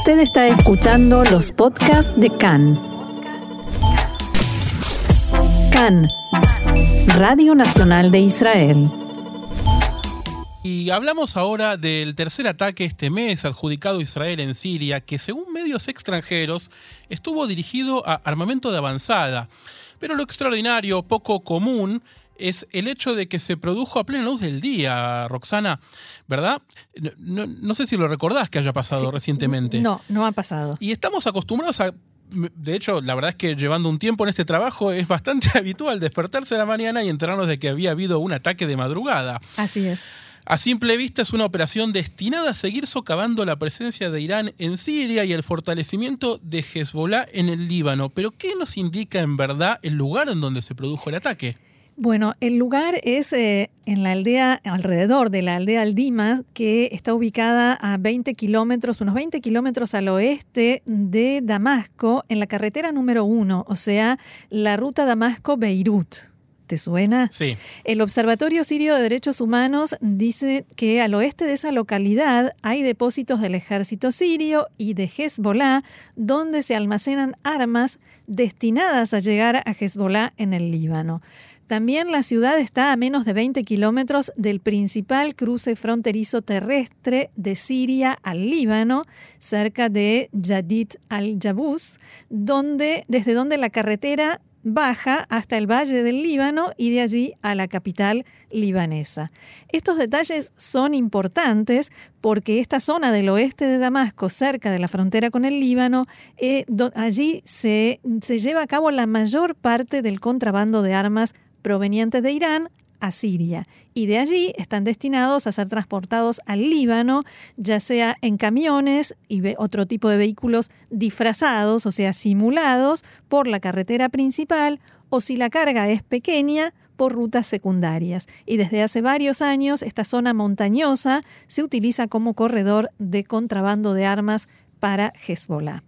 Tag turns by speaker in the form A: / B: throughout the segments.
A: Usted está escuchando los podcasts de CAN. CAN, Radio Nacional de Israel.
B: Y hablamos ahora del tercer ataque este mes adjudicado a Israel en Siria, que según medios extranjeros estuvo dirigido a armamento de avanzada. Pero lo extraordinario, poco común, es el hecho de que se produjo a plena luz del día, Roxana, ¿verdad? No, sé si lo recordás que haya pasado recientemente.
C: No, no ha pasado.
B: Y estamos acostumbrados a de hecho, la verdad es que llevando un tiempo en este trabajo es bastante habitual despertarse a la mañana y enterarnos de que había habido un ataque de madrugada.
C: Así es.
B: A simple vista es una operación destinada a seguir socavando la presencia de Irán en Siria y el fortalecimiento de Hezbollah en el Líbano. Pero ¿qué nos indica en verdad el lugar en donde se produjo el ataque?
C: Bueno, el lugar es eh, en la aldea, alrededor de la aldea Aldima, que está ubicada a 20 kilómetros, unos 20 kilómetros al oeste de Damasco, en la carretera número uno, o sea, la ruta Damasco-Beirut. ¿Te suena?
B: Sí.
C: El Observatorio Sirio de Derechos Humanos dice que al oeste de esa localidad hay depósitos del ejército sirio y de Hezbollah donde se almacenan armas destinadas a llegar a Hezbollah en el Líbano. También la ciudad está a menos de 20 kilómetros del principal cruce fronterizo terrestre de Siria al Líbano, cerca de Yadid al-Jabus, donde, desde donde la carretera baja hasta el valle del Líbano y de allí a la capital libanesa. Estos detalles son importantes porque esta zona del oeste de Damasco, cerca de la frontera con el Líbano, eh, allí se, se lleva a cabo la mayor parte del contrabando de armas provenientes de Irán a Siria y de allí están destinados a ser transportados al Líbano, ya sea en camiones y otro tipo de vehículos disfrazados, o sea, simulados por la carretera principal o si la carga es pequeña, por rutas secundarias. Y desde hace varios años esta zona montañosa se utiliza como corredor de contrabando de armas para Hezbollah.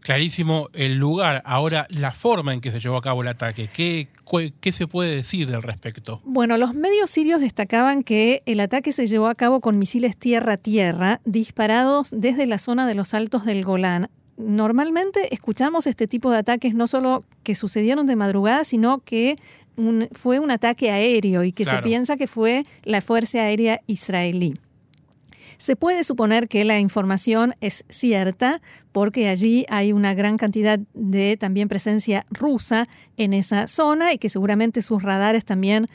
B: Clarísimo el lugar. Ahora, la forma en que se llevó a cabo el ataque. ¿Qué, ¿Qué, se puede decir al respecto?
C: Bueno, los medios sirios destacaban que el ataque se llevó a cabo con misiles tierra-tierra disparados desde la zona de los altos del Golán. Normalmente escuchamos este tipo de ataques no solo que sucedieron de madrugada, sino que fue un ataque aéreo y que se piensa que fue la Fuerza Aérea Israelí. Se puede suponer que la información es cierta porque allí hay una gran cantidad de también presencia rusa en esa zona y que seguramente sus radares también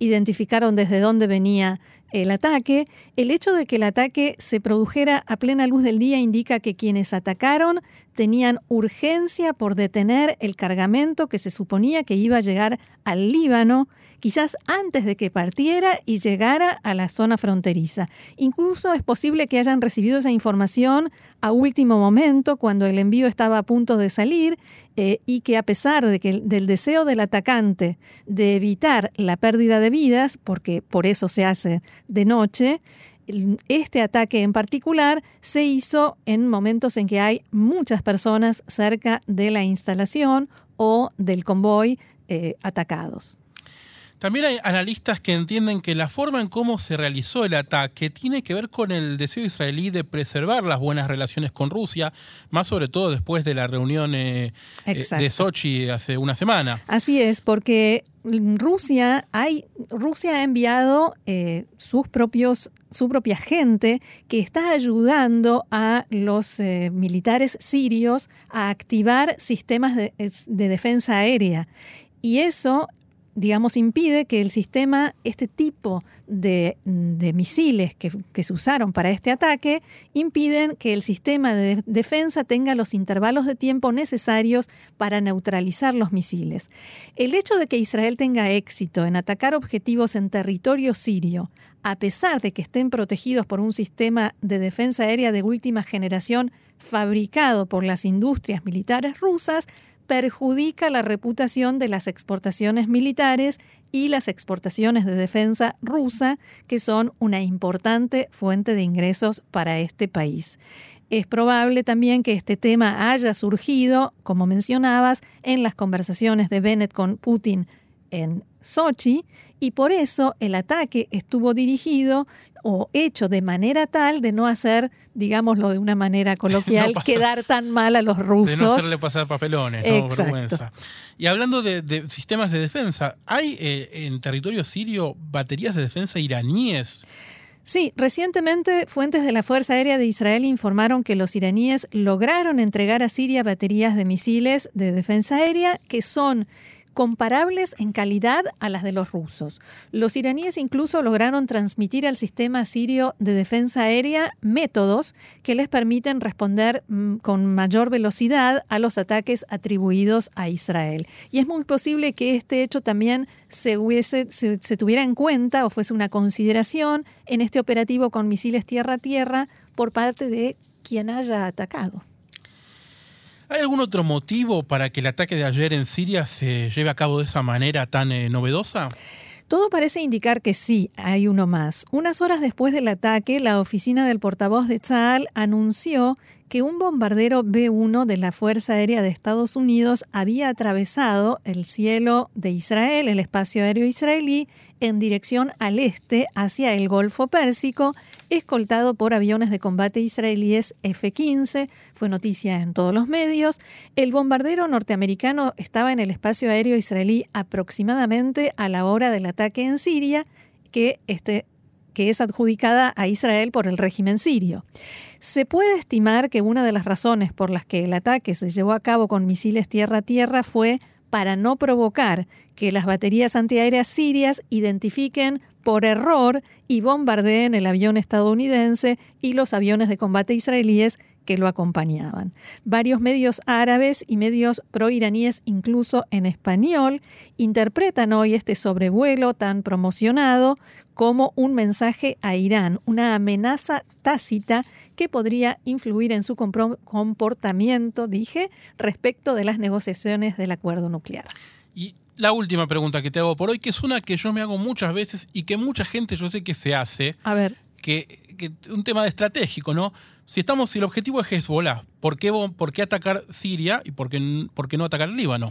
C: identificaron desde dónde venía el ataque. El hecho de que el ataque se produjera a plena luz del día indica que quienes atacaron tenían urgencia por detener el cargamento que se suponía que iba a llegar al Líbano quizás antes de que partiera y llegara a la zona fronteriza. Incluso es posible que hayan recibido esa información a último momento, cuando el envío estaba a punto de salir, eh, y que a pesar de que, del deseo del atacante de evitar la pérdida de vidas, porque por eso se hace de noche, este ataque en particular se hizo en momentos en que hay muchas personas cerca de la instalación o del convoy eh, atacados.
B: También hay analistas que entienden que la forma en cómo se realizó el ataque tiene que ver con el deseo israelí de preservar las buenas relaciones con Rusia, más sobre todo después de la reunión eh, eh, de Sochi hace una semana.
C: Así es, porque Rusia, hay, Rusia ha enviado eh, sus propios, su propia gente que está ayudando a los militares sirios a activar sistemas de, de defensa aérea. Y eso digamos, impide que el sistema, este tipo de, misiles que, que, se usaron para este ataque, impiden que el sistema de defensa tenga los intervalos de tiempo necesarios para neutralizar los misiles. El hecho de que Israel tenga éxito en atacar objetivos en territorio sirio, a pesar de que estén protegidos por un sistema de defensa aérea de última generación fabricado por las industrias militares rusas, perjudica la reputación de las exportaciones militares y las exportaciones de defensa rusa, que son una importante fuente de ingresos para este país. Es probable también que este tema haya surgido, como mencionabas, en las conversaciones de Bennett con Putin en Sochi y por eso el ataque estuvo dirigido o hecho de manera tal de no hacer, digámoslo de una manera coloquial, quedar tan mal a los rusos.
B: De no hacerle pasar papelones, no, vergüenza. Y hablando de, sistemas de defensa, ¿hay eh, en territorio sirio baterías de defensa iraníes?
C: Sí, recientemente fuentes de la Fuerza Aérea de Israel informaron que los iraníes lograron entregar a Siria baterías de misiles de defensa aérea que son comparables en calidad a las de los rusos. Los iraníes incluso lograron transmitir al sistema sirio de defensa aérea métodos que les permiten responder mm, con mayor velocidad a los ataques atribuidos a Israel. Y es muy posible que este hecho también se, se tuviera en cuenta o fuese una consideración en este operativo con misiles tierra-tierra por parte de quien haya atacado.
B: ¿Hay algún otro motivo para que el ataque de ayer en Siria se lleve a cabo de esa manera tan eh, novedosa?
C: Todo parece indicar que sí, hay uno más. Unas horas después del ataque, la oficina del portavoz de Tzal anunció que un bombardero B-1 de la Fuerza Aérea de Estados Unidos había atravesado el cielo de Israel, el espacio aéreo israelí, en dirección al este hacia el Golfo Pérsico, escoltado por aviones de combate israelíes F-15. Fue noticia en todos los medios. El bombardero norteamericano estaba en el espacio aéreo israelí aproximadamente a la hora del ataque en Siria, que, este, que es adjudicada a Israel por el régimen sirio. Se puede estimar que una de las razones por las que el ataque se llevó a cabo con misiles tierra-tierra fue para no provocar que las baterías antiaéreas sirias identifiquen por error y bombardeen el avión estadounidense y los aviones de combate israelíes que lo acompañaban. Varios medios árabes y medios proiraníes, incluso en español, interpretan hoy este sobrevuelo tan promocionado como un mensaje a Irán, una amenaza tácita que podría influir en su comportamiento, dije, respecto de las negociaciones del acuerdo nuclear.
B: Y la última pregunta que te hago por hoy, que es una que yo me hago muchas veces y que mucha gente yo sé que se hace.
C: A ver.
B: Que, un tema estratégico, ¿no? Si estamos, si el objetivo es Hezbollah, ¿por qué, por qué atacar Siria y por qué, por qué no atacar el Líbano?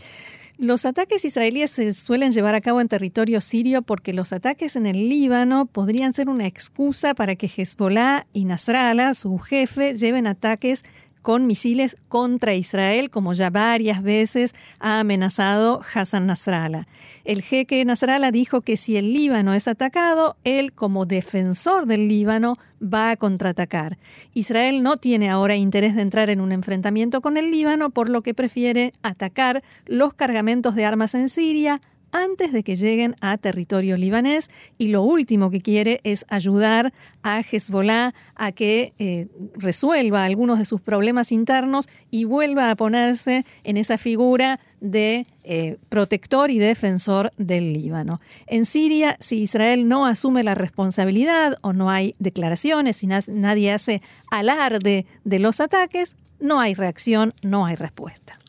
C: Los ataques israelíes se suelen llevar a cabo en territorio sirio porque los ataques en el Líbano podrían ser una excusa para que Hezbollah y Nasrallah, su jefe, lleven ataques con misiles contra Israel, como ya varias veces ha amenazado Hassan Nasrallah. El jeque Nasrallah dijo que si el Líbano es atacado, él como defensor del Líbano va a contraatacar. Israel no tiene ahora interés de entrar en un enfrentamiento con el Líbano, por lo que prefiere atacar los cargamentos de armas en Siria, antes de que lleguen a territorio libanés y lo último que quiere es ayudar a Hezbollah a que eh, resuelva algunos de sus problemas internos y vuelva a ponerse en esa figura de eh, protector y defensor del Líbano. En Siria, si Israel no asume la responsabilidad o no hay declaraciones, si nadie hace alarde de los ataques, no hay reacción, no hay respuesta.